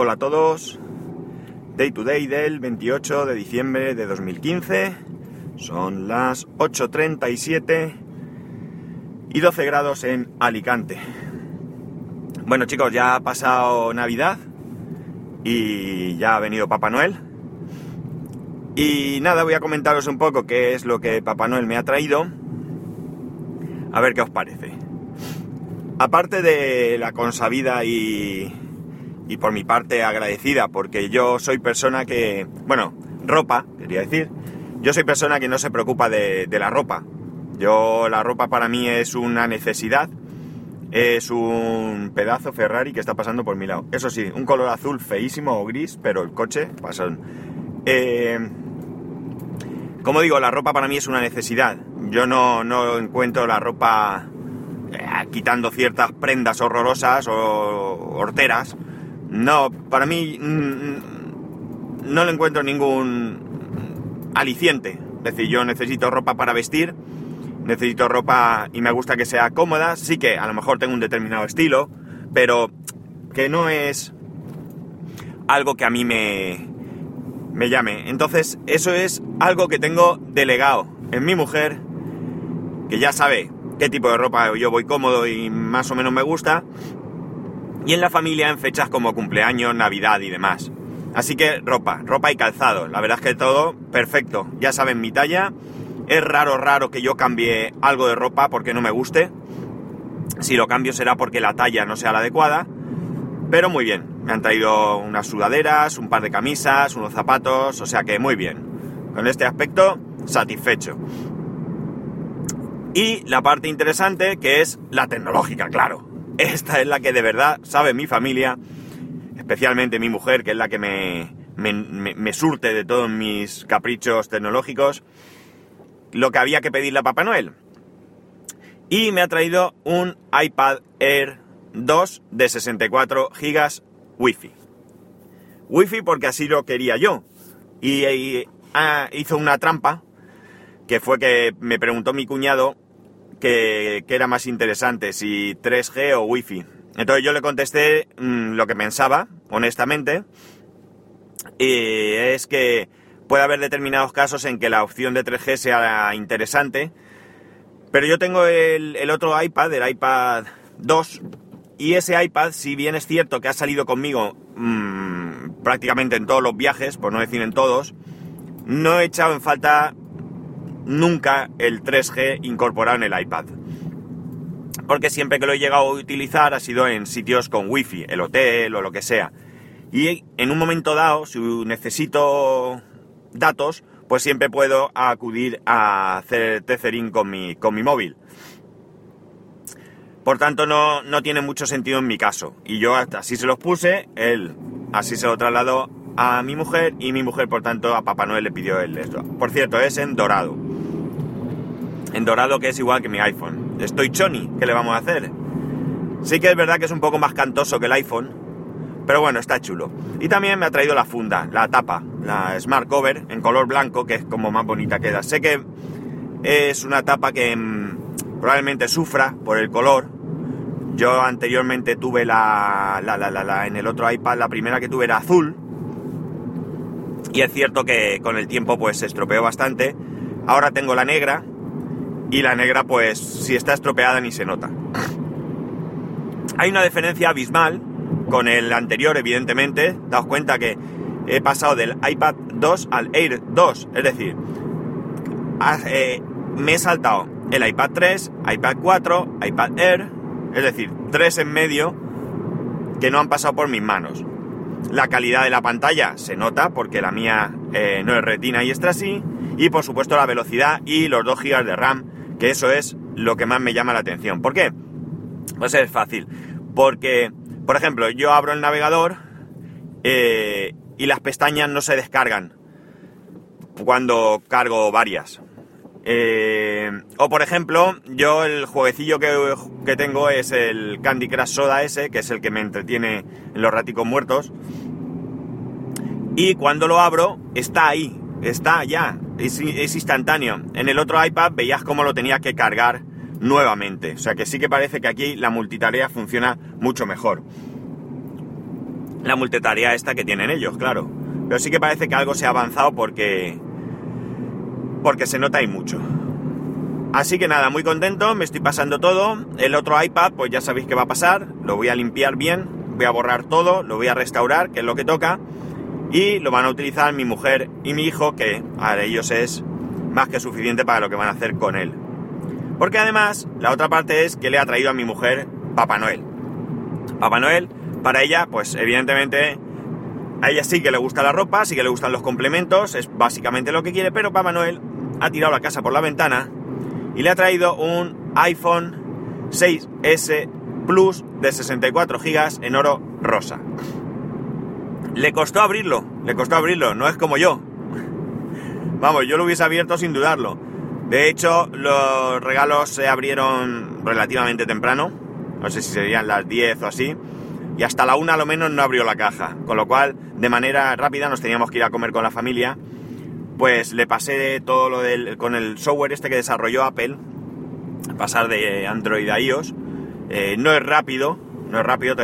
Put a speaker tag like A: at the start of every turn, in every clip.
A: hola a todos. Day to day del 28 de diciembre de 2015. Son las 8.37 y 12 grados en Alicante. Bueno chicos, ya ha pasado Navidad y ya ha venido Papá Noel. Y nada, voy a comentaros un poco qué es lo que Papá Noel me ha traído. A ver qué os parece. Aparte de la consabida y, y por mi parte agradecida, porque yo soy persona que, bueno, ropa, quería decir, yo soy persona que no se preocupa de, la ropa. Yo, la ropa para mí es una necesidad, es un pedazo Ferrari que está pasando por mi lado. Eso sí, un color azul feísimo o gris, pero el coche pasón. Eh, como digo, la ropa para mí es una necesidad. Yo no, no encuentro la ropa eh, quitando ciertas prendas horrorosas o horteras. No, para mí mm, no le encuentro ningún aliciente. Es decir, yo necesito ropa para vestir, necesito ropa y me gusta que sea cómoda. Sí que a lo mejor tengo un determinado estilo, pero que no es algo que a mí me, me llame. Entonces, eso es algo que tengo delegado en mi mujer, que ya sabe qué tipo de ropa yo voy cómodo y más o menos me gusta, y en la familia en fechas como cumpleaños, Navidad y demás. Así que ropa, ropa y calzado. La verdad es que todo perfecto. Ya saben mi talla. Es raro, raro que yo cambie algo de ropa porque no me guste. Si lo cambio será porque la talla no sea la adecuada. Pero muy bien. Me han traído unas sudaderas, un par de camisas, unos zapatos. O sea que muy bien. Con este aspecto, satisfecho. Y la parte interesante que es la tecnológica, claro. Esta es la que de verdad sabe mi familia, especialmente mi mujer, que es la que me, me, me, surte de todos mis caprichos tecnológicos, lo que había que pedirle a Papá Noel. Y me ha traído un iPad Air 2 de 64 GB Wi-Fi. Wi-Fi porque así lo quería yo. Y, y ah, hizo una trampa, que fue que me preguntó mi cuñado que, era más interesante, si 3G o Wi-Fi. Entonces yo le contesté mmm, lo que pensaba, honestamente, y es que puede haber determinados casos en que la opción de 3G sea interesante, pero yo tengo el, otro iPad, el iPad 2, y ese iPad, si bien es cierto que ha salido conmigo mmm, prácticamente en todos los viajes, por no decir en todos, no he echado en falta nunca el 3G incorporado en el iPad. Porque siempre que lo he llegado a utilizar ha sido en sitios con wifi, el hotel o lo que sea. Y en un momento dado, si necesito datos, pues siempre puedo acudir a hacer tethering con mi, con mi móvil. Por tanto, no, no tiene mucho sentido en mi caso. Y yo así se los puse, él así se lo trasladó a mi mujer y mi mujer, por tanto, a Papá Noel le pidió el esto. Por cierto, es en dorado. En dorado que es igual que mi iPhone. Estoy choni, ¿qué le vamos a hacer? Sí que es verdad que es un poco más cantoso que el iPhone, pero bueno, está chulo. Y también me ha traído la funda, la tapa, la Smart Cover en color blanco, que es como más bonita queda. Sé que es una tapa que mmm, probablemente sufra por el color. Yo anteriormente tuve la, la, en el otro iPad, la primera que tuve era azul. Y es cierto que con el tiempo pues se estropeó bastante. Ahora tengo la negra. Y la negra pues si está estropeada ni se nota. Hay una diferencia abismal con el anterior, evidentemente. Daos cuenta que he pasado del iPad 2 al Air 2. Es decir, eh, me he saltado el iPad 3, iPad 4, iPad Air. Es decir, tres en medio que no han pasado por mis manos. La calidad de la pantalla se nota porque la mía eh, no es retina y extra sí. Y por supuesto la velocidad y los 2 GB de RAM, que eso es lo que más me llama la atención. ¿Por qué? Pues es fácil. Porque, por ejemplo, yo abro el navegador eh, y las pestañas no se descargan cuando cargo varias. Eh, o por ejemplo, yo el jueguecillo que, que, tengo es el Candy Crush Soda S, que es el que me entretiene en los raticos muertos. Y cuando lo abro, está ahí, está ya, es, instantáneo. En el otro iPad veías cómo lo tenía que cargar nuevamente. O sea que sí que parece que aquí la multitarea funciona mucho mejor. la multitarea esta que tienen ellos, claro. Pero sí que parece que algo se ha avanzado porque. porque se nota ahí mucho. Así que nada, muy contento, me estoy pasando todo. El otro iPad, pues ya sabéis qué va a pasar. Lo voy a limpiar bien, voy a borrar todo, lo voy a restaurar, que es lo que toca. Y lo van a utilizar mi mujer y mi hijo, que a ellos es más que suficiente para lo que van a hacer con él. Porque además, la otra parte es que le ha traído a mi mujer Papá Noel. Papá Noel, para ella, pues evidentemente, a ella sí que le gusta la ropa, sí que le gustan los complementos, es básicamente lo que quiere, pero Papá Noel ha tirado la casa por la ventana y le ha traído un iPhone 6S Plus de 64 GB en oro rosa. Le costó abrirlo, le costó abrirlo, no es como yo. Vamos, yo lo hubiese abierto sin dudarlo. De hecho, los regalos se abrieron relativamente temprano, no sé si serían las 10 o así, y hasta la una a lo menos no abrió la caja, con lo cual de manera rápida nos teníamos que ir a comer con la familia pues le pasé todo lo del, con el software este que desarrolló Apple, pasar de Android a iOS. Eh, no es rápido, no es rápido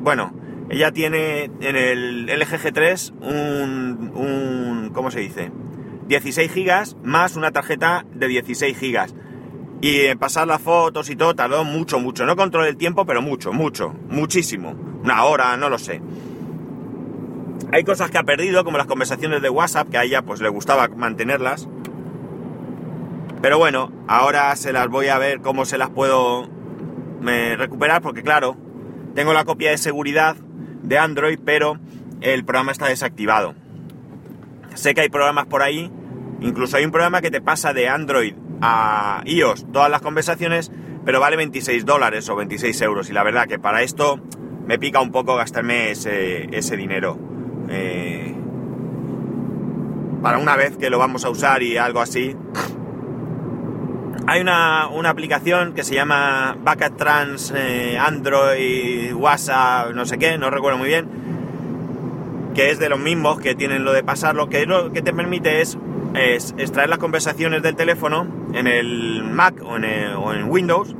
A: bueno, ella tiene en el LG G3 un, un, ¿cómo se dice? 16 gigas más una tarjeta de 16 gigas. Y pasar las fotos y todo tardó mucho, mucho. No controlé el tiempo, pero mucho, mucho, muchísimo. Una hora, no lo sé. Hay cosas que ha perdido, como las conversaciones de WhatsApp, que a ella pues le gustaba mantenerlas. Pero bueno, ahora se las voy a ver cómo se las puedo recuperar, porque claro, tengo la copia de seguridad de Android, pero el programa está desactivado. Sé que hay programas por ahí, incluso hay un programa que te pasa de Android a iOS todas las conversaciones, pero vale 26 dólares o 26 euros. Y la verdad que para esto me pica un poco gastarme ese, ese dinero. Eh, para una vez que lo vamos a usar y algo así. Hay una, aplicación que se llama Backup Trans eh, Android, WhatsApp, no sé qué, no recuerdo muy bien, que es de los mismos que tienen lo de pasarlo, que lo que te permite es, extraer las conversaciones del teléfono en el Mac o en, Windows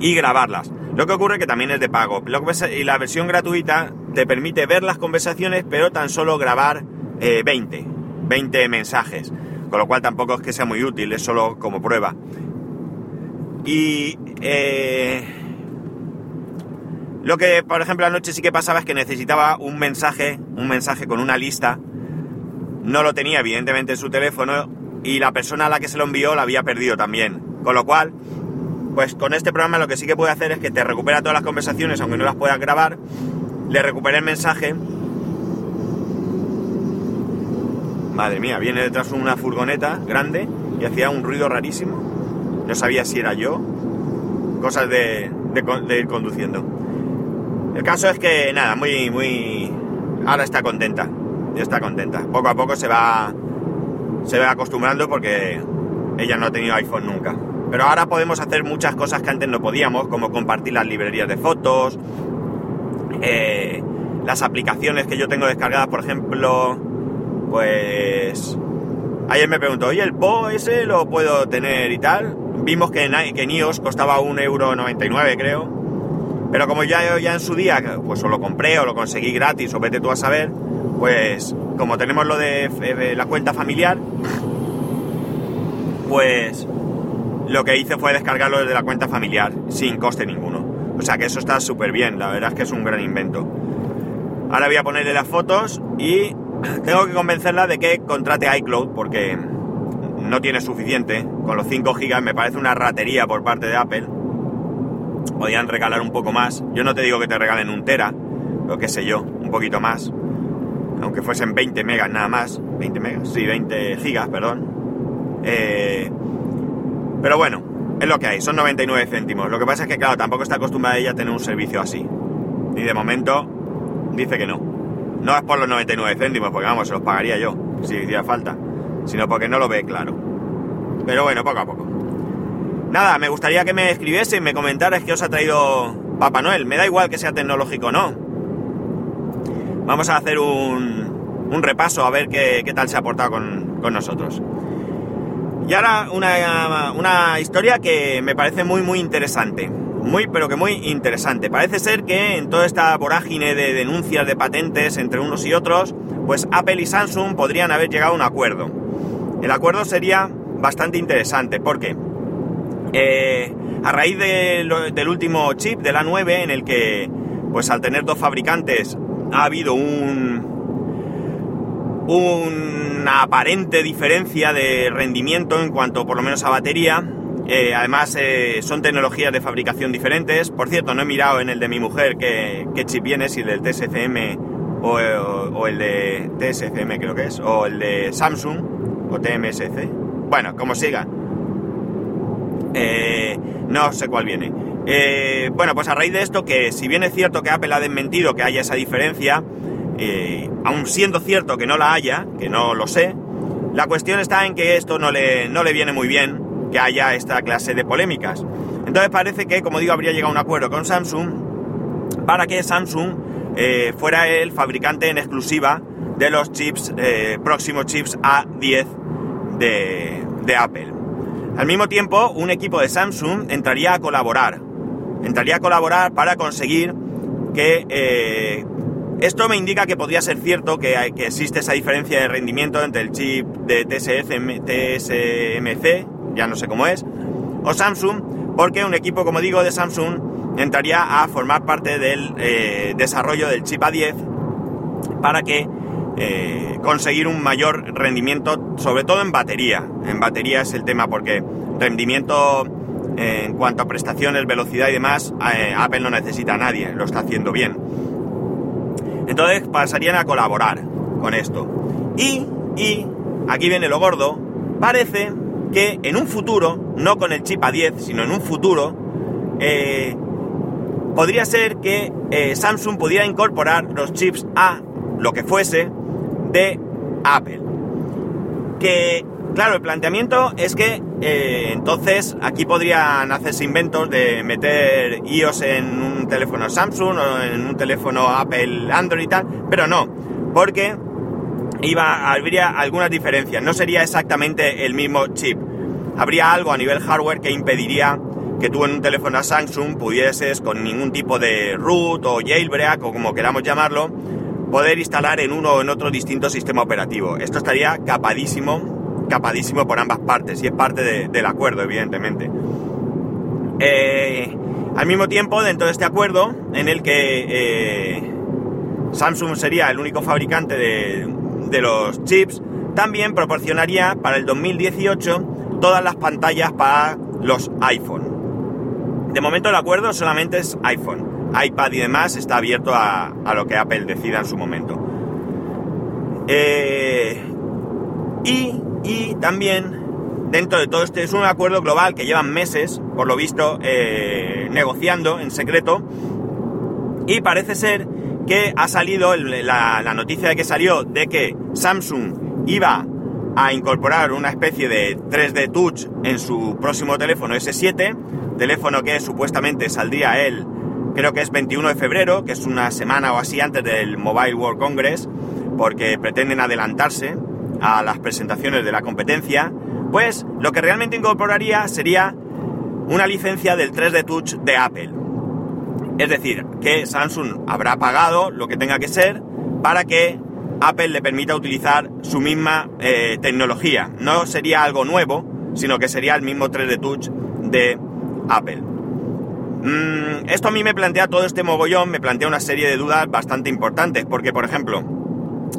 A: y grabarlas. Lo que ocurre que también es de pago. y la versión gratuita te permite ver las conversaciones, pero tan solo grabar 20, eh, 20 mensajes. Con lo cual tampoco es que sea muy útil, es solo como prueba. Y eh, lo que, por ejemplo, anoche sí que pasaba es que necesitaba un mensaje, un mensaje con una lista. No lo tenía, evidentemente, en su teléfono y la persona a la que se lo envió la había perdido también. Con lo cual, pues con este programa lo que sí que puede hacer es que te recupera todas las conversaciones, aunque no las puedas grabar, le recuperé el mensaje. Madre mía, viene detrás una furgoneta grande y hacía un ruido rarísimo. No sabía si era yo. Cosas de, ir conduciendo. El caso es que nada, muy, muy. Ahora está contenta. Está contenta. Poco a poco se va. Se va acostumbrando porque ella no ha tenido iPhone nunca. Pero ahora podemos hacer muchas cosas que antes no podíamos, como compartir las librerías de fotos, eh, las aplicaciones que yo tengo descargadas, por ejemplo, pues ayer me preguntó, oye, el Po ese lo puedo tener y tal. Vimos que en, que iOS costaba 1,99€ creo. Pero como ya, ya en su día, pues o lo compré o lo conseguí gratis o vete tú a saber, pues como tenemos lo de la cuenta familiar, pues lo que hice fue descargarlo desde la cuenta familiar, sin coste ninguno. O sea que eso está súper bien, la verdad es que es un gran invento. Ahora voy a ponerle las fotos y tengo que convencerla de que contrate iCloud porque no tiene suficiente. Con los 5 GB me parece una ratería por parte de Apple. Podrían regalar un poco más. Yo no te digo que te regalen un tera, lo que sé yo, un poquito más. Aunque fuesen 20 megas nada más. 20 megas, sí, 20 gigas, perdón. Eh, pero bueno, es lo que hay, son 99 céntimos. Lo que pasa es que, claro, tampoco está acostumbrada ella a tener un servicio así. Y de momento dice que no. No es por los 99 céntimos, porque vamos, se los pagaría yo, si hiciera falta. Sino porque no lo ve claro. Pero bueno, poco a poco. Nada, me gustaría que me escribiese y me comentaras qué os ha traído Papá Noel. Me da igual que sea tecnológico o no. Vamos a hacer un, un repaso a ver qué, qué, tal se ha portado con, con nosotros. Y ahora una, historia que me parece muy muy interesante. Muy pero que muy interesante. Parece ser que en toda esta vorágine de denuncias de patentes entre unos y otros, pues Apple y Samsung podrían haber llegado a un acuerdo. El acuerdo sería bastante interesante porque eh, a raíz del último chip de la 9 en el que pues al tener dos fabricantes ha habido un una aparente diferencia de rendimiento en cuanto por lo menos a batería eh, además, eh, son tecnologías de fabricación diferentes. Por cierto, no he mirado en el de mi mujer qué, chip viene, si el del TSCM o, el de TSCM creo que es, o el de Samsung o TMSC. Bueno, como siga. Eh, no sé cuál viene. bueno, pues a raíz de esto, que si bien es cierto que Apple ha desmentido que haya esa diferencia, aun siendo cierto que no la haya, que no lo sé, la cuestión está en que esto no le, no le viene muy bien que haya esta clase de polémicas. Entonces parece que, como digo, habría llegado a un acuerdo con Samsung para que Samsung eh, fuera el fabricante en exclusiva de los chips, eh, próximos chips A10 de, Apple. Al mismo tiempo, un equipo de Samsung entraría a colaborar. Entraría a colaborar para conseguir que... Eh, esto me indica que podría ser cierto que, que, existe esa diferencia de rendimiento entre el chip de TSMC ya no sé cómo es, o Samsung, porque un equipo, como digo, de Samsung entraría a formar parte del eh, desarrollo del chip A10 para que eh, conseguir un mayor rendimiento, sobre todo en batería. En batería es el tema porque rendimiento eh, en cuanto a prestaciones, velocidad y demás, Apple no necesita a nadie, lo está haciendo bien. Entonces pasarían a colaborar con esto. Y, y, aquí viene lo gordo, parece que en un futuro, no con el chip A10, sino en un futuro, eh, podría ser que eh, Samsung pudiera incorporar los chips A, lo que fuese, de Apple. Que, claro, el planteamiento es que eh, entonces aquí podrían hacerse inventos de meter iOS en un teléfono Samsung o en un teléfono Apple Android y tal, pero no, porque iba, habría algunas diferencias. No sería exactamente el mismo chip. Habría algo a nivel hardware que impediría que tú en un teléfono Samsung pudieses con ningún tipo de root o jailbreak o como queramos llamarlo, poder instalar en uno o en otro distinto sistema operativo. Esto estaría capadísimo, capadísimo por ambas partes y es parte del acuerdo, evidentemente. Eh, al mismo tiempo, dentro de este acuerdo, en el que eh, Samsung sería el único fabricante de, de los chips, también proporcionaría para el 2018 todas las pantallas para los iPhone. De momento el acuerdo solamente es iPhone. iPad y demás está abierto a, lo que Apple decida en su momento. Eh, y, también dentro de todo este es un acuerdo global que llevan meses, por lo visto, eh, negociando en secreto. Y parece ser que ha salido la, noticia de que salió de que Samsung iba a incorporar una especie de 3D Touch en su próximo teléfono S7, teléfono que supuestamente saldría él, creo que es 21 de febrero, que es una semana o así antes del Mobile World Congress, porque pretenden adelantarse a las presentaciones de la competencia, pues lo que realmente incorporaría sería una licencia del 3D Touch de Apple. Es decir, que Samsung habrá pagado lo que tenga que ser para que Apple le permita utilizar su misma eh, tecnología. No sería algo nuevo, sino que sería el mismo 3D Touch de Apple. Mm, esto a mí me plantea todo este mogollón, me plantea una serie de dudas bastante importantes, porque por ejemplo,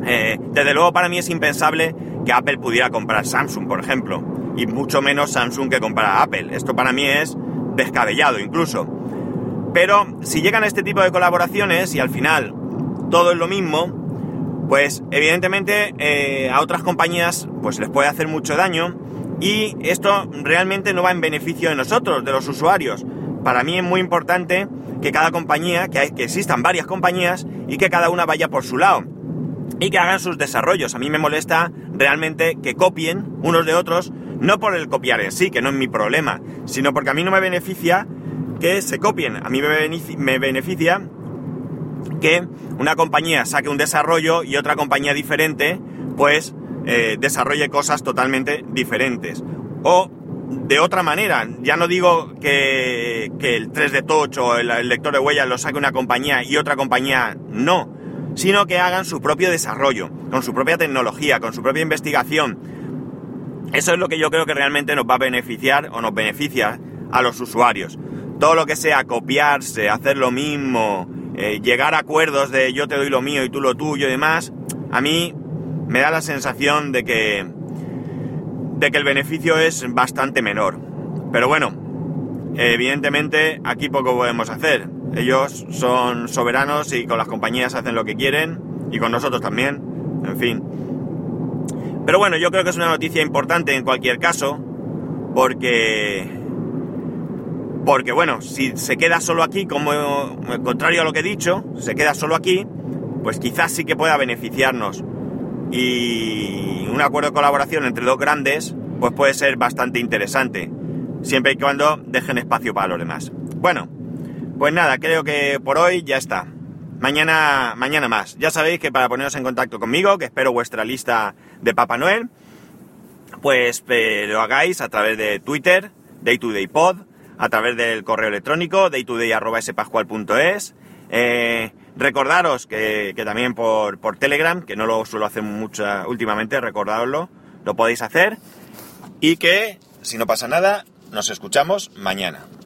A: eh, desde luego para mí es impensable que Apple pudiera comprar Samsung, por ejemplo, y mucho menos Samsung que comprar Apple. Esto para mí es descabellado incluso. Pero si llegan a este tipo de colaboraciones y al final todo es lo mismo, pues evidentemente eh, a otras compañías pues les puede hacer mucho daño y esto realmente no va en beneficio de nosotros, de los usuarios. Para mí es muy importante que cada compañía, que, que existan varias compañías y que cada una vaya por su lado y que hagan sus desarrollos. A mí me molesta realmente que copien unos de otros, no por el copiar en sí, que no es mi problema, sino porque a mí no me beneficia que se copien. A mí me beneficia que una compañía saque un desarrollo y otra compañía diferente pues eh, desarrolle cosas totalmente diferentes. O de otra manera. Ya no digo que, que el 3D Touch o el lector de huellas lo saque una compañía y otra compañía no, sino que hagan su propio desarrollo, con su propia tecnología, con su propia investigación. Eso es lo que yo creo que realmente nos va a beneficiar o nos beneficia a los usuarios. Todo lo que sea copiarse, hacer lo mismo, eh, llegar a acuerdos de yo te doy lo mío y tú lo tuyo y demás, a mí me da la sensación de que de que el beneficio es bastante menor. Pero bueno, evidentemente aquí poco podemos hacer. Ellos son soberanos y con las compañías hacen lo que quieren y con nosotros también. En fin. Pero bueno, yo creo que es una noticia importante en cualquier caso porque porque bueno, si se queda solo aquí, como contrario a lo que he dicho, se queda solo aquí, pues quizás sí que pueda beneficiarnos. Y un acuerdo de colaboración entre dos grandes, pues puede ser bastante interesante. Siempre y cuando dejen espacio para los demás. Bueno, pues nada, creo que por hoy ya está. Mañana, mañana más. Ya sabéis que para poneros en contacto conmigo, que espero vuestra lista de Papá Noel, pues eh, lo hagáis a través de Twitter, Day to Day a través del correo electrónico daytoday.spascual.es. Eh, recordaros que, también por, por, Telegram, que no lo suelo hacer mucho últimamente, recordadoslo, lo podéis hacer. Y que, si no pasa nada, nos escuchamos mañana.